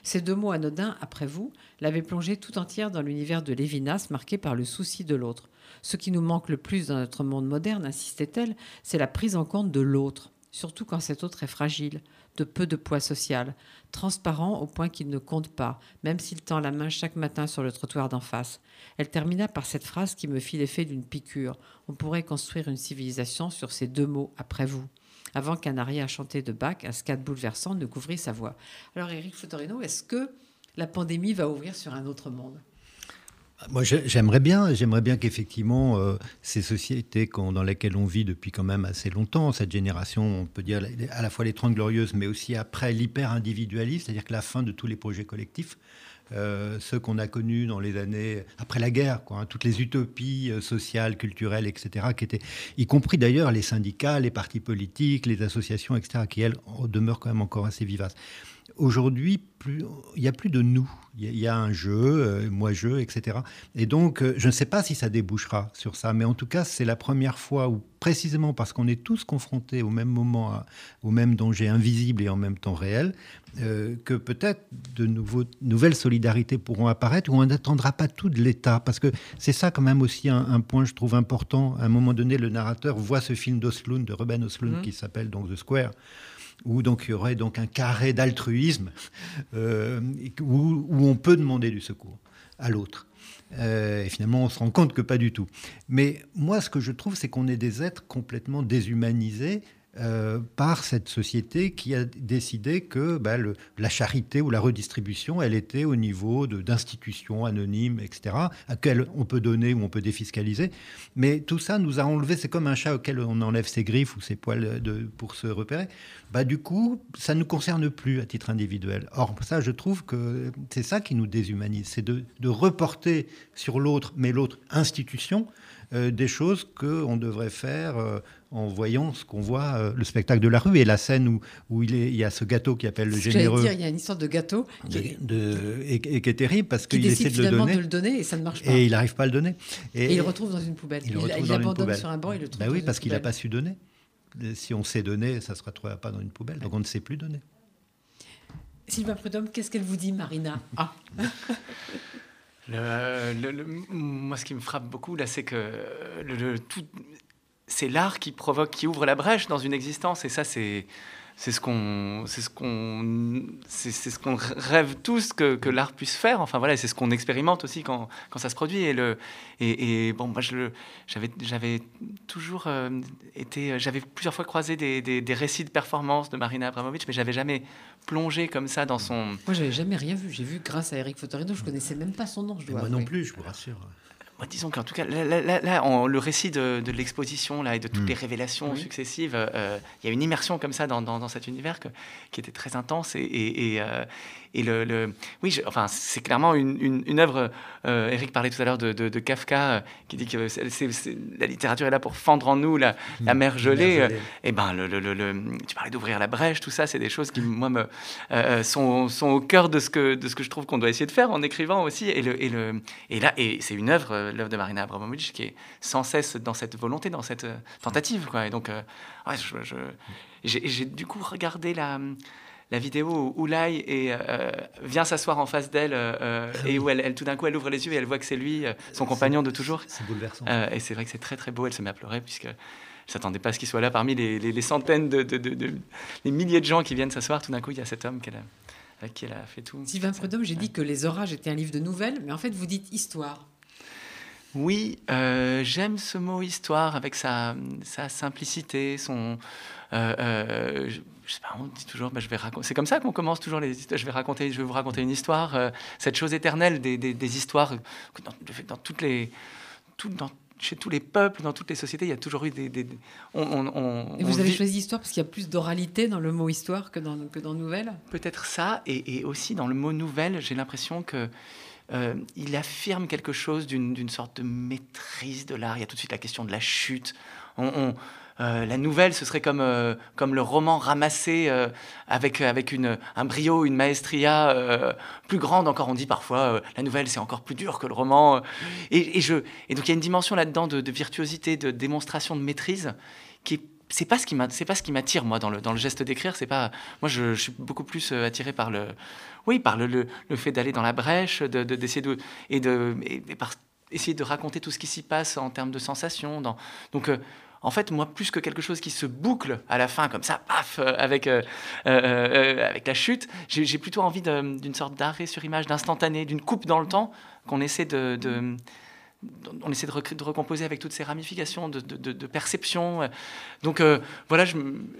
Ces deux mots anodins, après vous, l'avaient plongée tout entière dans l'univers de Lévinas, marqué par le souci de l'autre. Ce qui nous manque le plus dans notre monde moderne, insistait-elle, c'est la prise en compte de l'autre, surtout quand cet autre est fragile, de peu de poids social, transparent au point qu'il ne compte pas, même s'il tend la main chaque matin sur le trottoir d'en face. Elle termina par cette phrase qui me fit l'effet d'une piqûre. On pourrait construire une civilisation sur ces deux mots après vous avant qu'un aria chanté de Bach, un scat bouleversant, ne couvrît sa voix. Alors, Eric Fotorino, est-ce que la pandémie va ouvrir sur un autre monde? Moi, j'aimerais bien, j'aimerais bien qu'effectivement euh, ces sociétés dans lesquelles on vit depuis quand même assez longtemps, cette génération, on peut dire à la fois les Trente Glorieuses, mais aussi après l'hyper-individualisme, c'est-à-dire que la fin de tous les projets collectifs, euh, ceux qu'on a connus dans les années après la guerre, hein, toutes les utopies euh, sociales, culturelles, etc., qui étaient, y compris d'ailleurs les syndicats, les partis politiques, les associations, etc., qui elles demeurent quand même encore assez vivaces. Aujourd'hui, il n'y a plus de nous. Il y, a un jeu, euh, moi-je, etc. Et donc, euh, je ne sais pas si ça débouchera sur ça, mais en tout cas, c'est la première fois où, précisément parce qu'on est tous confrontés au même moment, au même danger invisible et en même temps réel, euh, que peut-être de nouveaux, nouvelles solidarités pourront apparaître, où on n'attendra pas tout de l'État. Parce que c'est ça quand même aussi un, point, je trouve, important. À un moment donné, le narrateur voit ce film d'Osloon, de Ruben Osloon, mmh. qui s'appelle donc The Square où donc il y aurait donc un carré d'altruisme euh, où, on peut demander du secours à l'autre. Euh, et finalement, on se rend compte que pas du tout. Mais moi, ce que je trouve, c'est qu'on est des êtres complètement déshumanisés euh, par cette société qui a décidé que bah, la charité ou la redistribution, elle était au niveau d'institutions anonymes, etc., à laquelle on peut donner ou on peut défiscaliser. Mais tout ça nous a enlevé, c'est comme un chat auquel on enlève ses griffes ou ses poils pour se repérer. Bah, du coup, ça ne nous concerne plus à titre individuel. Or, ça, je trouve que c'est ça qui nous déshumanise, c'est de, de reporter sur l'autre, mais l'autre institution, euh, des choses qu'on devrait faire euh, en voyant ce qu'on voit, euh, le spectacle de la rue et la scène où, où il, est, il y a ce gâteau qui appelle le généreux. Dire, il y a une histoire de gâteau de, et, qui est terrible parce qu'il essaie de le, donner, de le donner. et ça ne marche pas. Et il n'arrive pas à le donner. Et, il le retrouve dans une poubelle. Il, il, abandonne sur un banc et le trouve. Bah oui, parce qu'il n'a pas su donner. Si on sait donner, ça ne se retrouvera pas dans une poubelle. Donc on ne sait plus donner. Sylvain Prudhomme, qu'est-ce qu'elle vous dit, Marina? Ah. Le, moi, ce qui me frappe beaucoup, là, c'est que le, tout, c'est l'art qui provoque, qui ouvre la brèche dans une existence. Et ça, c'est c'est ce qu'on c'est ce qu'on c'est, ce qu'on rêve tous que, que, l'art puisse faire. Enfin voilà c'est ce qu'on expérimente aussi quand, quand ça se produit. Et le et, et bon moi je j'avais j'avais toujours euh, été j'avais plusieurs fois croisé des, des, des, récits de performance de Marina Abramovic mais j'avais jamais plongé comme ça dans son moi j'avais jamais rien vu. J'ai vu grâce à Eric Fotorino. Je connaissais même pas son nom je dois moi non plus je vous rassure disons qu'en tout cas, là, le récit de, l'exposition là, et de toutes mm. les révélations successives, euh, il y a une immersion comme ça dans, dans, cet univers qui était très intense. Et, et, euh, et le, oui, enfin, c'est clairement une, une, œuvre. Euh, Eric parlait tout à l'heure de, de, Kafka, euh, qui dit que c'est, la littérature est là pour fendre en nous la, la mm. mer gelée. et eh ben, le, le, tu parlais d'ouvrir la brèche, tout ça, c'est des choses qui, moi, me, euh, sont, sont, au cœur de ce, que, de ce que je trouve qu'on doit essayer de faire en écrivant aussi. Et, le, et, le, et là, et c'est une œuvre, l'œuvre de Marina Abramovic, qui est sans cesse dans cette volonté, dans cette tentative. Quoi. Et donc, ouais, je, j'ai, du coup regardé la la vidéo où Oulai euh, vient s'asseoir en face d'elle euh, ah et où elle, tout d'un coup elle ouvre les yeux et elle voit que c'est lui, euh, son compagnon de toujours. C'est bouleversant. et c'est vrai que c'est très très beau. Elle se met à pleurer puisque je s'attendait pas à ce qu'il soit là parmi les, centaines de, les milliers de gens qui viennent s'asseoir. Tout d'un coup, il y a cet homme qu'elle avec qui elle a fait tout. Sylvain Freudhomme, j'ai dit que Les Orages était un livre de nouvelles, mais en fait, vous dites histoire. Oui, j'aime ce mot histoire avec sa, sa simplicité, son, euh, euh, je sais pas, on dit toujours, bah, je vais raconter. C'est comme ça qu'on commence toujours les histoires. Je vais raconter, je vais vous raconter une histoire, euh, cette chose éternelle des, des, histoires dans, dans, toutes les, tout, dans, chez tous les peuples, dans toutes les sociétés, il y a toujours eu des. des on, et vous avez choisi histoire parce qu'il y a plus d'oralité dans le mot histoire que dans, que dans nouvelle Peut-être ça, et, et, aussi dans le mot nouvelle, j'ai l'impression que. il affirme quelque chose d'une sorte de maîtrise de l'art. Il y a tout de suite la question de la chute. on, euh, la nouvelle, ce serait comme, euh, comme le roman ramassé euh, avec, avec une, un brio, une maestria plus grande encore. On dit parfois, la nouvelle, c'est encore plus dur que le roman. Et, je, et donc il y a une dimension là-dedans de, virtuosité, de démonstration de maîtrise qui est c'est ce qui c'est pas ce qui m'attire moi dans le dans le geste d'écrire c'est pas moi je, suis beaucoup plus attiré par le oui par le, le, fait d'aller dans la brèche de d'essayer de, et de et, par, essayer de raconter tout ce qui s'y passe en termes de sensations donc en fait, moi, plus que quelque chose qui se boucle à la fin, comme ça, paf, euh, avec, avec la chute, j'ai plutôt envie d'une sorte d'arrêt sur image, d'instantané, d'une coupe dans le temps qu'on essaie de, on essaie de, recomposer avec toutes ces ramifications de, perception. Donc euh, voilà,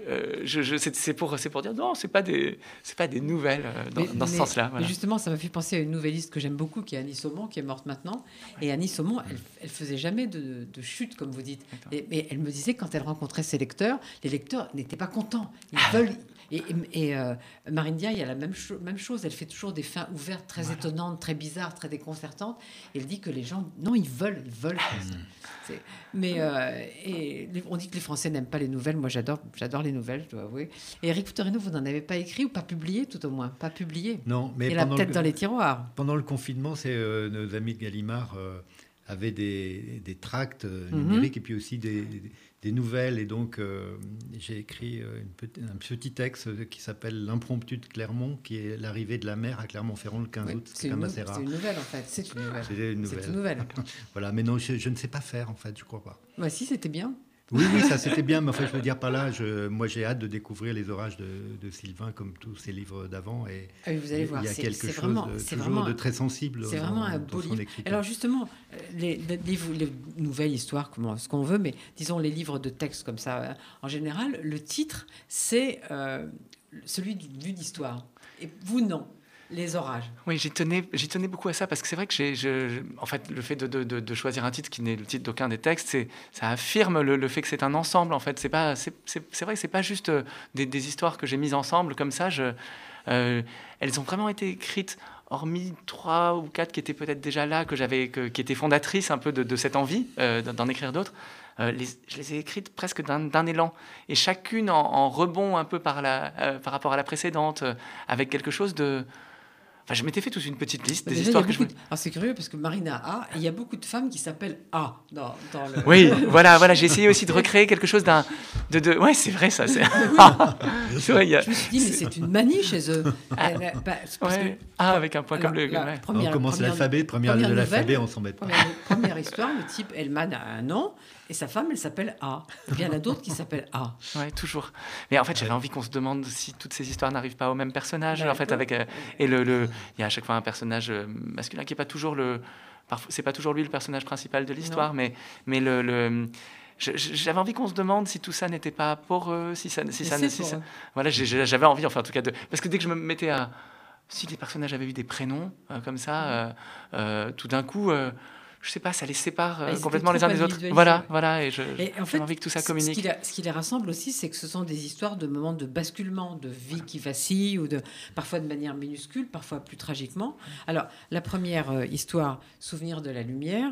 euh, je, c'est pour, pour dire non, c'est pas des, c'est pas des nouvelles euh, dans, ce sens-là. Justement, ça m'a fait penser à une nouvelliste que j'aime beaucoup, qui est Annie Saumon, qui est morte maintenant. Et Annie Saumon, elle, elle faisait jamais de, chute, comme vous dites. mais elle me disait quand elle rencontrait ses lecteurs, les lecteurs n'étaient pas contents. Ils ah. veulent, et, et euh, Marine Dia, il y a la même, même, chose. Elle fait toujours des fins ouvertes, très étonnantes, très bizarres, très déconcertantes. elle dit que les gens, non, ils veulent, ils veulent. Mmh. Mais euh, et on dit que les Français n'aiment pas les nouvelles. Moi, j'adore, j'adore les nouvelles, je dois avouer. Et Eric Foutorino, vous n'en avez pas écrit ou pas publié, tout au moins, pas publié. Non, mais il a peut-être dans les tiroirs. Pendant le confinement, c'est euh, nos amis de Gallimard avaient des, des tracts mmh. numériques et puis aussi des des nouvelles. Et donc, euh, j'ai écrit euh, un petit texte qui s'appelle L'impromptu de Clermont, qui est l'arrivée de la mer à Clermont-Ferrand le 15 août. C'est quand même assez rare. C'est une nouvelle, en fait. C'est une nouvelle. C'est une nouvelle. Une nouvelle. voilà, mais non, je, je, ne sais pas faire, en fait, je crois pas. Bah, si, c'était bien. Oui, oui, ça c'était bien, mais enfin, je veux dire par là, je, moi j'ai hâte de découvrir les orages de, Sylvain comme tous ses livres d'avant. Et ah vous allez voir, il y a quelque chose vraiment, de, toujours de très sensible. C'est vraiment un beau livre. Alors justement, euh, les, les, nouvelles histoires, comment ce qu'on veut, mais disons les livres de texte comme ça, euh, en général, le titre c'est euh, celui du vue d'histoire. Et vous non les orages. Oui, j'y tenais, beaucoup à ça parce que c'est vrai que j'ai, en fait, le fait de, choisir un titre qui n'est le titre d'aucun des textes, c'est, ça affirme le, fait que c'est un ensemble. En fait, c'est pas, c'est, c'est, vrai que c'est pas juste euh, des, histoires que j'ai mises ensemble comme ça. Je, euh, elles ont vraiment été écrites, hormis trois ou quatre qui étaient peut-être déjà là, que j'avais, qui étaient fondatrices un peu de, cette envie euh, d'en écrire d'autres. Les, je les ai écrites presque d'un élan, et chacune en, en, rebond un peu par, la, par rapport à la précédente, avec quelque chose de, Enfin, je m'étais fait toute une petite liste des histoires que je. Alors c'est curieux parce que Marina A, il y a beaucoup de femmes qui s'appellent A dans, dans le. Oui, voilà, voilà. J'ai essayé aussi de recréer quelque chose d'un. De, de... Ouais, c'est vrai ça. C'est... vrai, a... Je me suis dit, mais c'est une manie chez eux. Ah, bah, ah avec un point comme le. on commence l'alphabet, première, première de l'alphabet, on met pas. Première, histoire, le type Elman a un nom et sa femme, elle s'appelle A. il y en a d'autres qui s'appellent A. Oui, toujours. Mais en fait, j'avais envie qu'on se demande si toutes ces histoires n'arrivent pas au même personnage. en fait, avec euh, et le, le, il y a à chaque fois un personnage euh, masculin qui est pas toujours le. C'est pas toujours lui le personnage principal de l'histoire, mais mais le, le j'avais envie qu'on se demande si tout ça n'était pas pour eux, si ça, si ça, si ça, voilà, j'avais envie, enfin en tout cas de, parce que dès que je me mettais à, si les personnages avaient eu des prénoms euh, comme ça, tout d'un coup, je sais pas, ça les sépare euh, complètement les uns des autres. Voilà, voilà, et j'ai envie que tout ça communique. Ce qui, les rassemble aussi, c'est que ce sont des histoires de moments de basculement, de vie qui vacille, ou de parfois de manière minuscule, parfois plus tragiquement. Alors, la première euh, histoire, Souvenir de la lumière,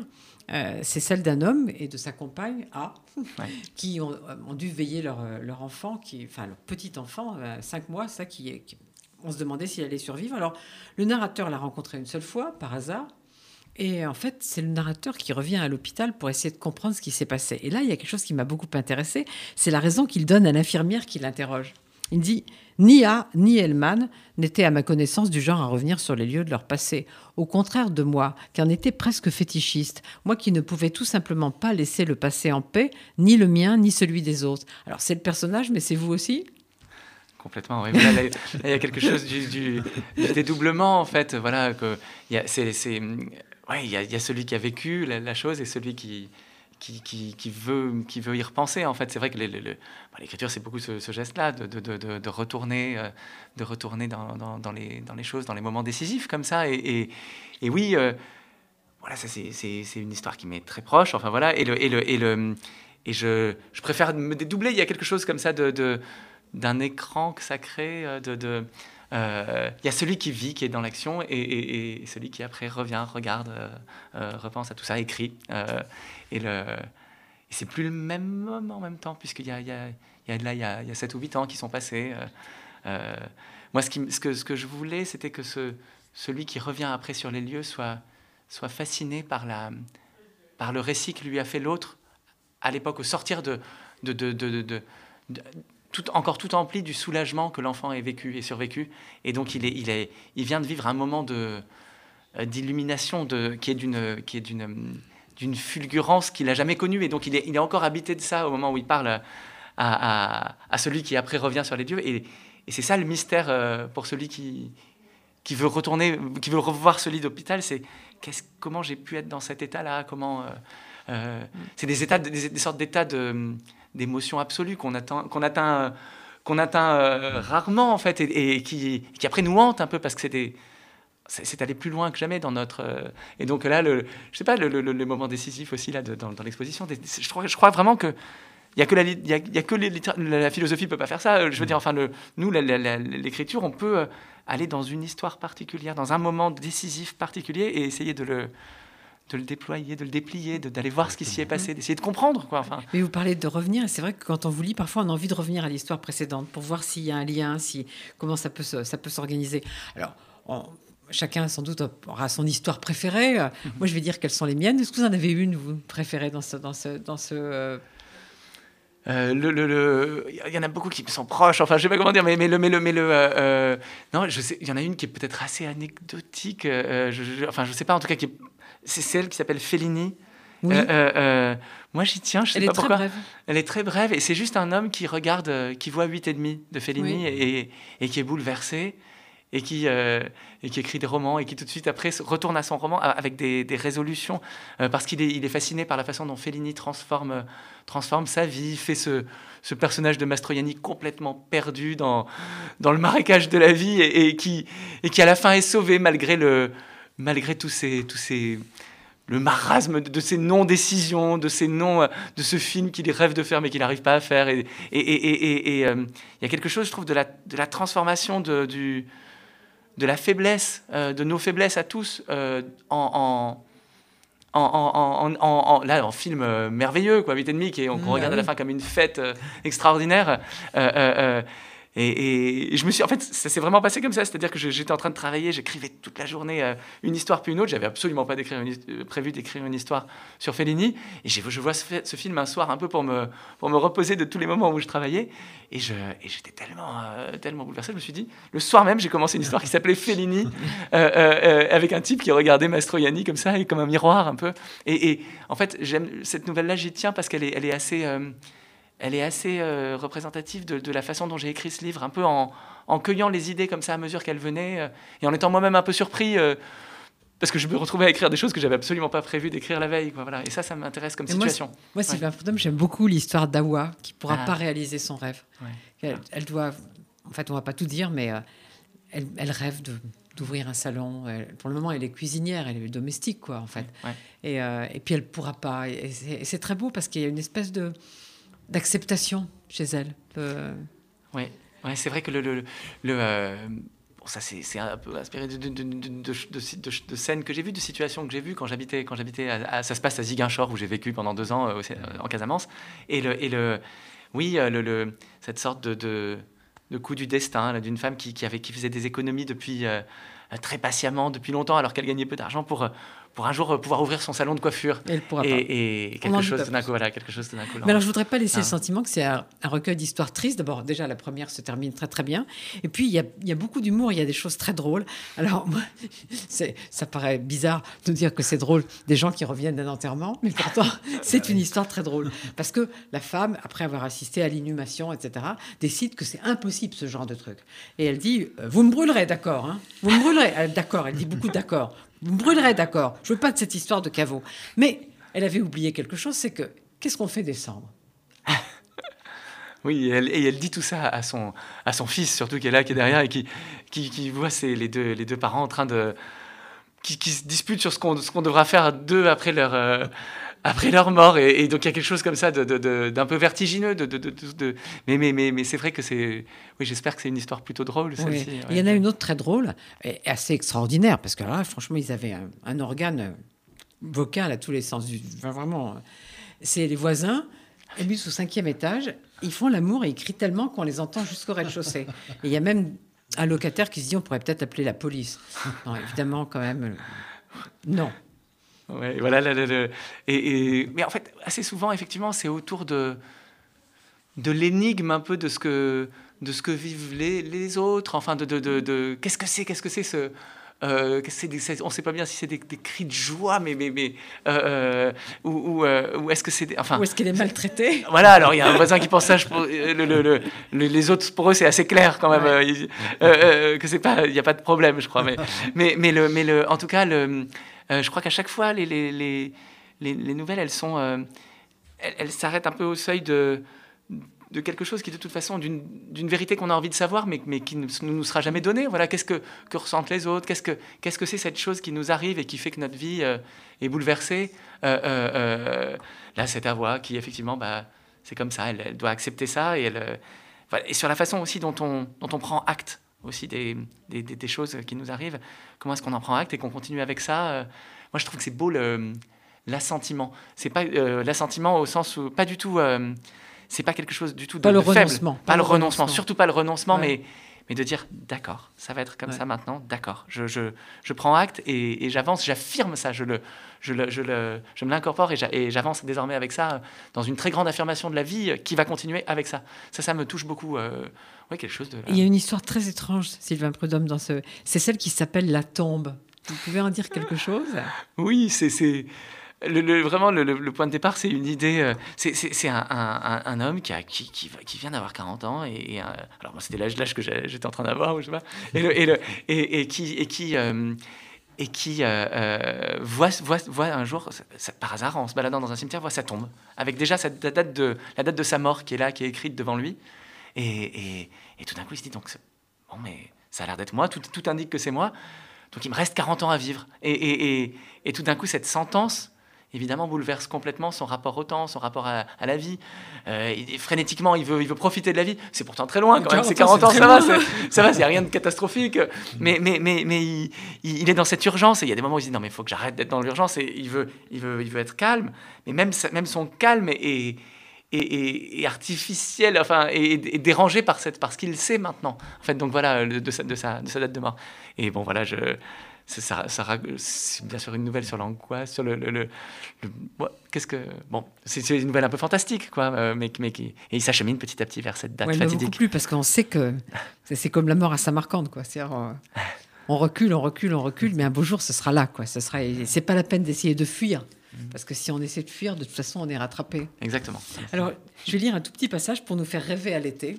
euh, c'est celle d'un homme et de sa compagne A, qui ont, dû veiller leur, leur, enfant, qui, enfin leur petit enfant, cinq mois, ça qui, qui on se demandait s'il allait survivre. Alors, le narrateur l'a rencontré une seule fois, par hasard, et en fait, c'est le narrateur qui revient à l'hôpital pour essayer de comprendre ce qui s'est passé. Et là, il y a quelque chose qui m'a beaucoup intéressé, c'est la raison qu'il donne à l'infirmière qui l'interroge. Il dit Ni A ni Elman n'étaient à ma connaissance du genre à revenir sur les lieux de leur passé. Au contraire de moi, qui en était presque fétichiste, moi qui ne pouvais tout simplement pas laisser le passé en paix, ni le mien, ni celui des autres. Alors c'est le personnage, mais c'est vous aussi? Complètement, oui. Là, il y a quelque chose du, dédoublement, en fait. Voilà, que c'est ouais, il y, a celui qui a vécu la, chose et celui qui, qui, qui, veut, qui veut y repenser. En fait, c'est vrai que l'écriture, c'est beaucoup ce, geste-là, de, de, de, retourner, de retourner dans, dans, dans, les, dans, les, choses, dans les moments décisifs, comme ça. Et, et, oui, euh, voilà, ça, c'est une histoire qui m'est très proche. Enfin, voilà. Et, le, et, le, et, le, et je, je préfère me dédoubler. Il y a quelque chose comme ça de d'un écran sacré, euh, de, euh, il y a celui qui vit, qui est dans l'action, et, celui qui après revient, regarde, euh, repense à tout ça, écrit. et le, c'est plus le même homme en même temps, puisqu'il y a, y a, y a, là, il y a, il y a 7 ou 8 ans qui sont passés. moi, ce, que, je voulais, c'était que ce, celui qui revient après sur les lieux soit, fasciné par, le récit que lui a fait l'autre à l'époque, au sortir de tout, encore tout empli du soulagement que l'enfant ait vécu et survécu. Et donc, il, est, il, est, il vient de vivre un moment de, d'illumination de, qui est d'une, qui est d'une, d'une fulgurance qu'il n'a jamais connue. Et donc, il est, il est encore habité de ça au moment où il parle à, à, celui qui après revient sur les dieux. Et, et c'est ça le mystère euh, pour celui qui, qui veut retourner, qui veut revoir ce lit d'hôpital. C'est comment j'ai pu être dans cet état-là? Comment euh, euh, C'est des états, des, sortes d'états d'émotion absolue qu'on atteint, qu'on atteint, qu'on atteint rarement en fait, et, qui, qui, après nous hantent un peu parce que c'était c'est aller plus loin que jamais dans notre et donc là le je sais pas le, le, moment décisif aussi là dans, dans l'exposition je crois je crois vraiment que il y a que la, il y a, que les, la philosophie peut pas faire ça. Je veux dire, enfin, le, nous, l'écriture, on peut euh, aller dans une histoire particulière, dans un moment décisif particulier, et essayer de le, de le déployer, de le déplier, d'aller voir ce qui s'y est passé, d'essayer de comprendre. Quoi, enfin. Mais vous parlez de revenir, c'est vrai que quand on vous lit, parfois on a envie de revenir à l'histoire précédente pour voir s'il y a un lien, si, comment ça peut, ça peut s'organiser. Alors, chacun sans doute aura son histoire préférée. Mhm. Moi, je vais dire quelles sont les miennes. Est-ce que vous en avez une, vous préférée dans ce, dans ce, dans ce euh, euh, le, le, il y en a beaucoup qui sont proches. Enfin, je sais pas comment dire, mais, mais le, mais le, mais le, euh, euh, non, je sais, il y en a une qui est peut-être assez anecdotique. je, je, enfin, je sais pas. En tout cas, c'est celle qui s'appelle Fellini. moi, j'y tiens. Je sais Elle pas est pourquoi. Très brève. Elle est très brève et c'est juste un homme qui regarde, qui voit 8 et demi de Fellini et, et, qui est bouleversé et qui, euh, et qui écrit des romans et qui tout de suite après retourne à son roman avec des, des résolutions euh, parce qu'il est, il est fasciné par la façon dont Fellini transforme, transforme sa vie, fait ce, ce personnage de Mastroianni complètement perdu dans, dans le marécage de la vie et, et, qui, et qui à la fin est sauvé malgré, le, malgré tous ces... Tous ces le marasme de, ces non-décisions, de ces non, de ce film qu'il rêve de faire mais qu'il n'arrive pas à faire. Et il et, et, et, euh, y a quelque chose, je trouve, de la, de la transformation de, du, de la faiblesse, euh, de nos faiblesses à tous, euh, en, en, en, en, là, en film euh, merveilleux, quoi, 8 et demi, qui on, mmh, regarde à la bah fin comme une fête extraordinaire. Et, je me suis, en fait, ça s'est vraiment passé comme ça. C'est-à-dire que j'étais en train de travailler, j'écrivais toute la journée euh, une histoire puis une autre. J'avais absolument pas euh, prévu d'écrire une histoire sur Fellini. Et je vois ce, film un soir un peu pour me, pour me reposer de tous les moments où je travaillais. Et j'étais tellement, euh, tellement bouleversé. Je me suis dit, le soir même, j'ai commencé une histoire qui s'appelait Fellini, avec un type qui regardait Mastroianni comme ça, et comme un miroir un peu. Et, en fait, j'aime cette nouvelle-là, j'y tiens parce qu'elle est, elle est assez elle est assez euh, représentative de, la façon dont j'ai écrit ce livre, un peu en, cueillant les idées comme ça à mesure qu'elles venaient, euh, et en étant moi-même un peu surpris, euh, parce que je me retrouvais à écrire des choses que j'avais absolument pas prévu d'écrire la veille. Quoi, voilà. Et ça, ça m'intéresse comme situation. Moi, Sylvain ouais. j'aime beaucoup l'histoire d'Awa, qui pourra ah. pas réaliser son rêve. Elle, doit, en fait, on va pas tout dire, mais elle, rêve de d'ouvrir un salon. pour le moment, elle est cuisinière, elle est domestique, quoi, en fait. Et, et, puis, elle pourra pas. Et c'est très beau parce qu'il y a une espèce de d'acceptation chez elle. Oui, c'est vrai que le, euh, ça c'est un peu inspiré de, de, de, scènes que j'ai vues, de situations que j'ai vues quand j'habitais quand j'habitais ça se passe à Ziguinchor où j'ai vécu pendant deux ans euh, en Casamance et le et le oui euh, le, cette sorte de, de, coup du destin d'une femme qui, qui, avait qui faisait des économies depuis très patiemment depuis longtemps alors qu'elle gagnait peu d'argent pour pour un jour euh, pouvoir ouvrir son salon de coiffure. Et, et, quelque, chose d'un coup, voilà, quelque chose d'un coup. Mais alors, je voudrais pas laisser le ah. sentiment que c'est un, recueil d'histoires tristes. D'abord, déjà, la première se termine très très bien. Et puis, il y a, y a, beaucoup d'humour, il y a des choses très drôles. Alors, moi, ça paraît bizarre de dire que c'est drôle des gens qui reviennent d'un enterrement, mais pourtant, c'est une histoire très drôle. Parce que la femme, après avoir assisté à l'inhumation, etc., décide que c'est impossible ce genre de truc. Et elle dit euh, Vous me brûlerez, d'accord hein Vous me brûlerez. D'accord, elle dit beaucoup d'accord. Vous brûlerez, d'accord. Je veux pas de cette histoire de caveau. Mais elle avait oublié quelque chose, c'est que qu'est-ce qu'on fait descendre Oui, et elle, dit tout ça à son, à son fils, surtout qui est là, qui est derrière, et qui, qui, voit les, deux, les deux parents en train de... qui, qui se disputent sur ce qu'on qu'on devra faire d'eux après leur... Euh, après leur mort. Et, donc il y a quelque chose comme ça d'un de, peu vertigineux. De, mais mais, mais, mais c'est vrai que c'est... Oui, j'espère que c'est une histoire plutôt drôle. Il y en a une autre très drôle et assez extraordinaire, parce que là, franchement, ils avaient un, organe vocal à tous les sens. Du, vraiment, c'est les voisins, habitent au cinquième étage, ils font l'amour et ils crient tellement qu'on les entend jusqu'au rez-de-chaussée. Et il y a même un locataire qui se dit on pourrait peut-être appeler la police. Non, évidemment, quand même, non. Ouais, voilà, et, mais en fait, assez souvent, effectivement, c'est autour de, de l'énigme un peu de ce que, de ce que vivent les, les autres, enfin, de, de, de, de qu'est-ce que c'est, qu'est-ce que c'est ce... Euh, on ne sait pas bien si c'est des, cris de joie, mais, mais, mais euh, ou, ou, euh, est-ce que c'est enfin ou est-ce qu'elle est maltraitée Voilà, alors il y a un voisin qui pense ça. le, le, les autres pour eux c'est assez clair quand même que c'est pas, il n'y a pas de problème, je crois. Mais mais mais le mais le en tout cas le, je crois qu'à chaque fois les les, les les, nouvelles elles sont elles, elles s'arrêtent un peu au seuil de de quelque chose qui, de toute façon, d'une vérité qu'on a envie de savoir, mais, mais qui ne nous sera jamais donnée. Voilà, qu'est-ce que, que, ressentent les autres? Qu'est-ce que qu'est-ce que c'est cette chose qui nous arrive et qui fait que notre vie euh, est bouleversée? Euh, euh, Là, c'est ta voix qui, effectivement, bah, c'est comme ça. Elle, doit accepter ça et elle. et sur la façon aussi dont on, dont on prend acte aussi des, des, des choses qui nous arrivent. Comment est-ce qu'on en prend acte et qu'on continue avec ça Moi, je trouve que c'est beau l'assentiment. C'est pas l'assentiment au sens où pas du tout c'est pas quelque chose du tout de, pas le faible. Renoncement. Pas, le renoncement. surtout pas le renoncement, mais, mais de dire d'accord, ça va être comme ça maintenant, d'accord. Je, je, je, prends acte et, j'avance, j'affirme ça, je, le, je, le, je, le, je me l'incorpore et j'avance désormais avec ça dans une très grande affirmation de la vie qui va continuer avec ça. Ça, ça me touche beaucoup. Euh, quelque chose de. Il y a une histoire très étrange, Sylvain Prudhomme, dans ce. C'est celle qui s'appelle La tombe. Vous pouvez en dire quelque chose? Oui, c'est le, vraiment, le, point de départ, c'est une idée. Euh, c'est un, un, homme qui, a, qui, qui, vient d'avoir 40 ans. Et, euh, alors, c'était l'âge que j'étais en train d'avoir, je sais pas. Et, et, et, et qui. Et qui et qui euh, voit, voit, un jour, par hasard, en se baladant dans un cimetière, voit sa tombe, avec déjà la, date de, la date de sa mort qui est là, qui est écrite devant lui. Et, tout d'un coup, il se dit, bon, mais ça a l'air d'être moi, tout, indique que c'est moi, donc il me reste 40 ans à vivre. Et tout d'un coup, cette sentence évidemment bouleverse complètement son rapport au temps, son rapport à, la vie. Euh, frénétiquement, il veut, il veut profiter de la vie. C'est pourtant très loin quand même. C'est 40 ans, ça va, ça va, il n'y a rien de catastrophique. Mais, mais, mais, mais il, il, est dans cette urgence et il y a des moments où il se dit non mais il faut que j'arrête d'être dans l'urgence et il veut, il veut, il veut être calme. Mais même, même son calme est, est, artificiel, enfin, et, dérangé par, cette, par ce qu'il sait maintenant. En fait, donc voilà, de, de, sa, de, sa, de sa date de mort. Et bon, voilà, je, ça, ça, c'est bien sûr une nouvelle sur l'angoisse, sur le, le, qu'est-ce que bon, c'est une nouvelle un peu fantastique, quoi, euh, mais, mais qui, et il s'achemine petit à petit vers cette date fatidique. Beaucoup plus parce qu'on sait que c'est comme la mort à Samarcande, quoi. C'est euh, on recule, on recule, on recule, mais un beau jour, ce sera là, quoi. Ce sera, c'est pas la peine d'essayer de fuir. Mm. Parce que si on essaie de fuir, de toute façon, on est rattrapé. Exactement. Alors, je vais lire un tout petit passage pour nous faire rêver à l'été.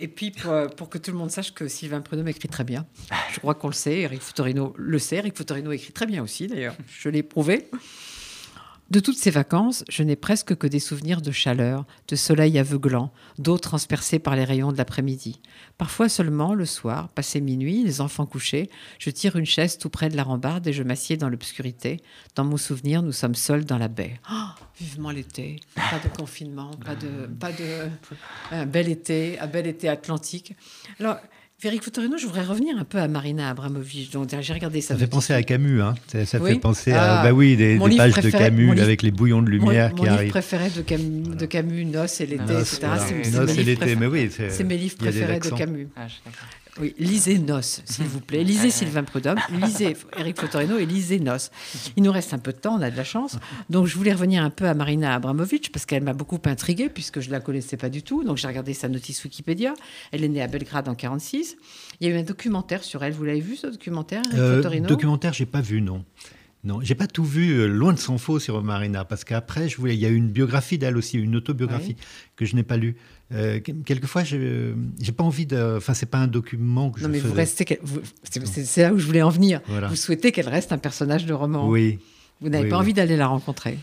Et puis, euh, pour, que tout le monde sache que Sylvain Prudhomme écrit très bien. Je crois qu'on le sait. Eric Futorino le sait. Eric Futorino écrit très bien aussi, d'ailleurs. Je l'ai prouvé. De toutes ces vacances, je n'ai presque que des souvenirs de chaleur, de soleil aveuglant, d'eau transpercée par les rayons de l'après-midi. Parfois seulement, le soir, passé minuit, les enfants couchés, je tire une chaise tout près de la rambarde et je m'assieds dans l'obscurité. Dans mon souvenir, nous sommes seuls dans la baie. Oh, vivement l'été, pas de confinement, pas de, pas de, un bel été, un bel été atlantique. Féric Foutorino, je voudrais revenir un peu à Marina Abramovic. Donc, j'ai regardé ça. Ça fait penser à Camus, hein. Ça, fait penser à, ah, bah oui, des, pages de Camus avec les bouillons de lumière qui arrivent. Mon livre préféré de Camus, de Camus Noce et l'été, etc. Noce et l'été, mais oui. C'est mes livres préférés de Camus. Ah, oui, lisez Nos, s'il vous plaît. Lisez Sylvain Prudhomme, lisez Eric Fotorino et lisez Nos. Il nous reste un peu de temps, on a de la chance. Donc, je voulais revenir un peu à Marina Abramovic parce qu'elle m'a beaucoup intriguée puisque je ne la connaissais pas du tout. Donc, j'ai regardé sa notice Wikipédia. Elle est née à Belgrade en 46. Il y a eu un documentaire sur elle. Vous l'avez vu, ce documentaire, euh, Documentaire, j'ai pas vu, non. Non, j'ai pas tout vu, euh, loin de s'en faux, sur Marina, parce qu'après, je voulais, il y a eu une biographie d'elle aussi, une autobiographie que je n'ai pas lue. Euh, quelquefois, je n'ai pas envie de. Enfin, c'est pas un document que non, je. mais vous restez. C'est là où je voulais en venir. Vous souhaitez qu'elle reste un personnage de roman. Oui. Vous n'avez pas envie d'aller la rencontrer.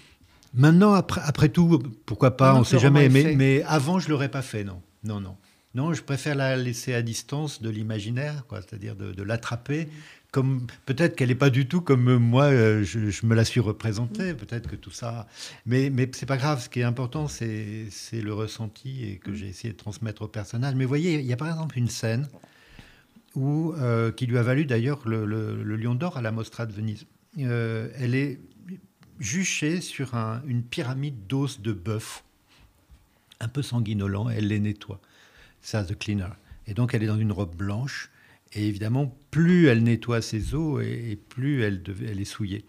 Maintenant, après, après tout, pourquoi pas On ne sait jamais. Mais, mais, avant, je l'aurais pas fait, non. Non, non. Non, je préfère la laisser à distance de l'imaginaire. C'est-à-dire de, de l'attraper comme peut-être qu'elle n'est pas du tout comme moi, euh, je, me la suis représentée. Peut-être que tout ça, mais mais c'est pas grave. Ce qui est important, c'est le ressenti et que j'ai essayé de transmettre au personnage. Mais vous voyez, il y a par exemple une scène où euh, qui lui a valu d'ailleurs le, Lion d'or à la Mostra de Venise. Euh, elle est juchée sur une pyramide d'os de bœuf, un peu sanguinolent. Elle les nettoie. Ça, the cleaner. Et donc elle est dans une robe blanche et évidemment, plus elle nettoie ses os et, plus elle, est souillée.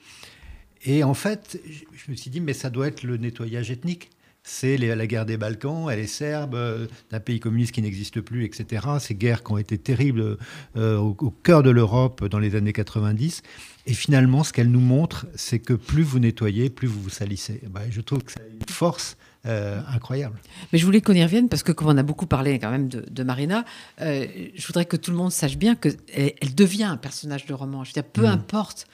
Et en fait, je me suis dit, mais ça doit être le nettoyage ethnique. c'est la guerre des Balkans, elle est serbe, d'un pays communiste qui n'existe plus, etc. Ces guerres qui ont été terribles au, au, cœur de l'Europe dans les années 90. Et finalement, ce qu'elle nous montre, c'est que plus vous nettoyez, plus vous vous salissez. Ben, je trouve que c'est une force euh, incroyable. Mais je voulais qu'on y revienne parce que comme on a beaucoup parlé quand même de, Marina, euh, je voudrais que tout le monde sache bien qu'elle elle devient un personnage de roman. Je veux dire, peu mm. importe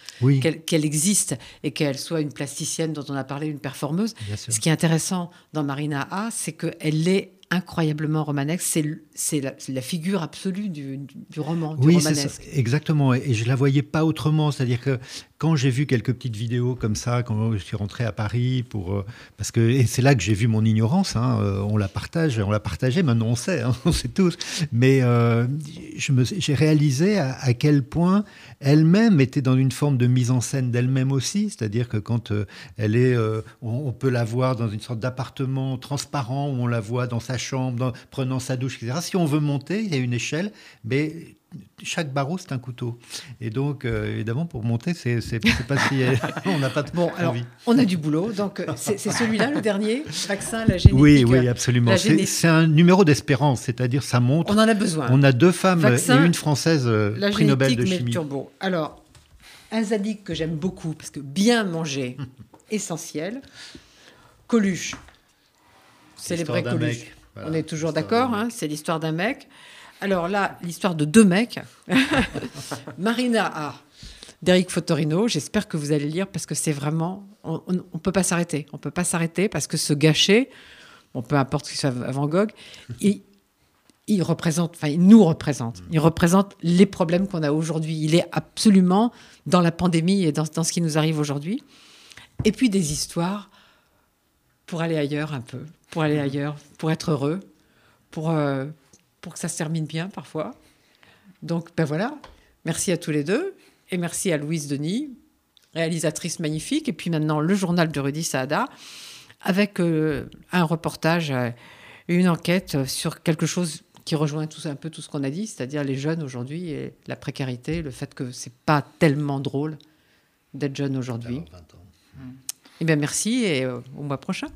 qu'elle existe et qu'elle soit une plasticienne dont on a parlé, une performeuse. Ce qui est intéressant dans Marina A, c'est qu'elle est incroyablement romanesque. C'est la, la, figure absolue du, roman. Du oui, romanesque. exactement. Et je la voyais pas autrement. C'est-à-dire que quand j'ai vu quelques petites vidéos comme ça, quand je suis rentré à Paris, pour, euh, parce que c'est là que j'ai vu mon ignorance, hein, euh, on la partage, on l'a partagé, maintenant on sait, hein, on sait tous. Mais euh, j'ai réalisé à, quel point elle-même était dans une forme de mise en scène d'elle-même aussi, c'est-à-dire que quand elle est, on, peut la voir dans une sorte d'appartement transparent où on la voit dans sa chambre, prenant sa douche. Si on veut monter, il y a une échelle, mais chaque barreau, c'est un couteau. Et donc, euh, évidemment, pour monter, c'est pas si. on n'a pas de bon, alors, On a du boulot. Donc, euh, c'est celui-là, le dernier Vaccin, la génétique. Oui, oui, absolument. C'est un numéro d'espérance, c'est-à-dire ça montre. On en a besoin. On a deux femmes et une française euh, prix Nobel de chimie. Turbo. Alors, un zadig que j'aime beaucoup, parce que bien manger, essentiel. Coluche. Célébrer Coluche. on est toujours d'accord, hein, c'est l'histoire d'un mec. Alors là, l'histoire de deux mecs. Marina A. d'Eric Fotorino. J'espère que vous allez lire parce que c'est vraiment. On ne peut pas s'arrêter. On ne peut pas s'arrêter parce que ce gâcher, bon, peu importe ce qu'il soit Van Gogh, il, il représente, enfin, il nous représente. Il représente les problèmes qu'on a aujourd'hui. Il est absolument dans la pandémie et dans, ce qui nous arrive aujourd'hui. Et puis des histoires pour aller ailleurs un peu, pour aller ailleurs, pour être heureux, pour, euh, pour que ça se termine bien parfois. Donc, ben voilà, merci à tous les deux. Et merci à Louise Denis, réalisatrice magnifique. Et puis maintenant, le journal de Rudy Saada, avec euh, un reportage euh, une enquête sur quelque chose qui rejoint tout, un peu tout ce qu'on a dit, c'est-à-dire les jeunes aujourd'hui et la précarité, le fait que c'est pas tellement drôle d'être jeune aujourd'hui. Eh bien, merci et euh, au mois prochain.